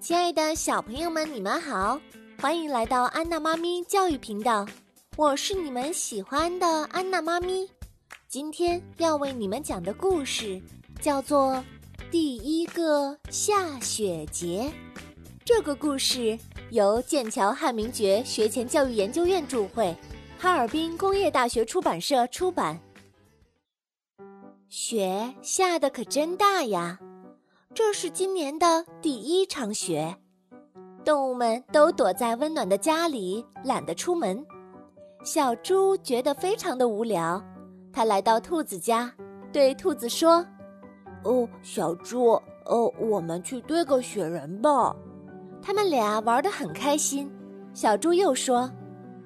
亲爱的小朋友们，你们好，欢迎来到安娜妈咪教育频道，我是你们喜欢的安娜妈咪。今天要为你们讲的故事叫做《第一个下雪节》。这个故事由剑桥汉明爵学前教育研究院著会，哈尔滨工业大学出版社出版。雪下的可真大呀！这是今年的第一场雪，动物们都躲在温暖的家里，懒得出门。小猪觉得非常的无聊，它来到兔子家，对兔子说：“哦，小猪，哦，我们去堆个雪人吧。”他们俩玩得很开心。小猪又说：“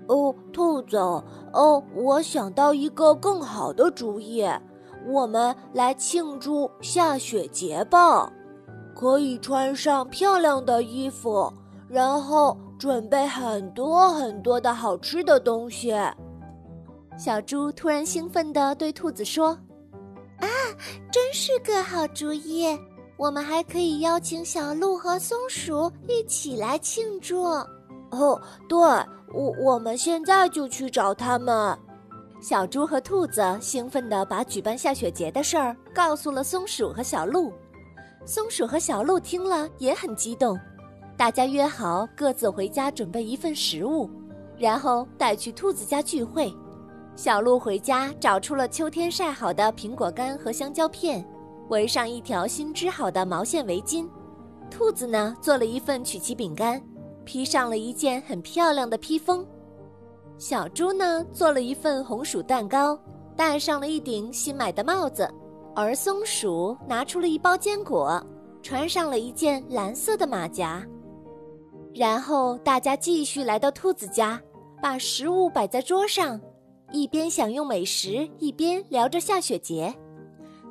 哦，兔子，哦，我想到一个更好的主意。”我们来庆祝下雪节吧！可以穿上漂亮的衣服，然后准备很多很多的好吃的东西。小猪突然兴奋地对兔子说：“啊，真是个好主意！我们还可以邀请小鹿和松鼠一起来庆祝。”哦，对，我我们现在就去找他们。小猪和兔子兴奋地把举办下雪节的事儿告诉了松鼠和小鹿，松鼠和小鹿听了也很激动，大家约好各自回家准备一份食物，然后带去兔子家聚会。小鹿回家找出了秋天晒好的苹果干和香蕉片，围上一条新织好的毛线围巾。兔子呢，做了一份曲奇饼干，披上了一件很漂亮的披风。小猪呢，做了一份红薯蛋糕，戴上了一顶新买的帽子；而松鼠拿出了一包坚果，穿上了一件蓝色的马甲。然后大家继续来到兔子家，把食物摆在桌上，一边享用美食，一边聊着下雪节。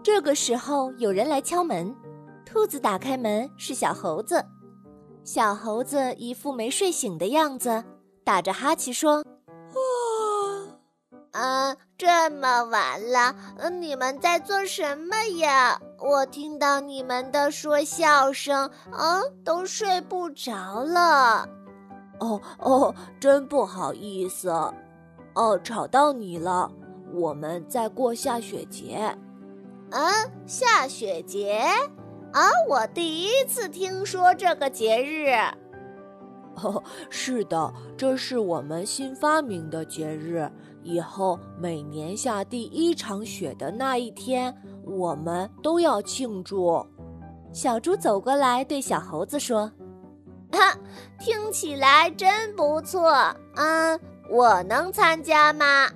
这个时候，有人来敲门，兔子打开门，是小猴子。小猴子一副没睡醒的样子，打着哈欠说。嗯，这么晚了，你们在做什么呀？我听到你们的说笑声，啊，都睡不着了。哦哦，真不好意思，哦，吵到你了。我们在过下雪节。嗯，下雪节？啊，我第一次听说这个节日。哦，是的，这是我们新发明的节日。以后每年下第一场雪的那一天，我们都要庆祝。小猪走过来对小猴子说：“哈，听起来真不错。嗯，我能参加吗？”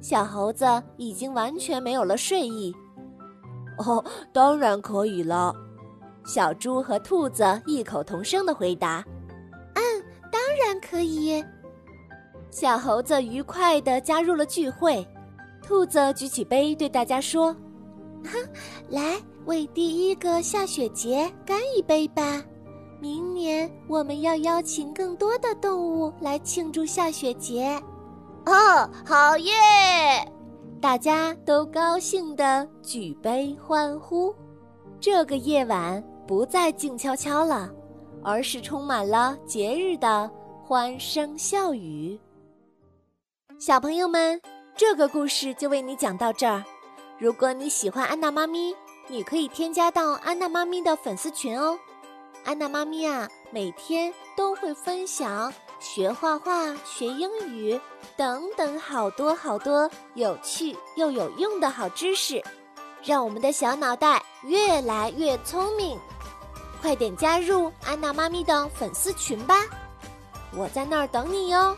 小猴子已经完全没有了睡意。哦，当然可以了。小猪和兔子异口同声的回答。嗯当然可以。小猴子愉快地加入了聚会。兔子举起杯对大家说：“来，为第一个下雪节干一杯吧！明年我们要邀请更多的动物来庆祝下雪节。”哦，好耶！大家都高兴地举杯欢呼。这个夜晚不再静悄悄了，而是充满了节日的。欢声笑语，小朋友们，这个故事就为你讲到这儿。如果你喜欢安娜妈咪，你可以添加到安娜妈咪的粉丝群哦。安娜妈咪啊，每天都会分享学画画、学英语等等好多好多有趣又有用的好知识，让我们的小脑袋越来越聪明。快点加入安娜妈咪的粉丝群吧！我在那儿等你哟。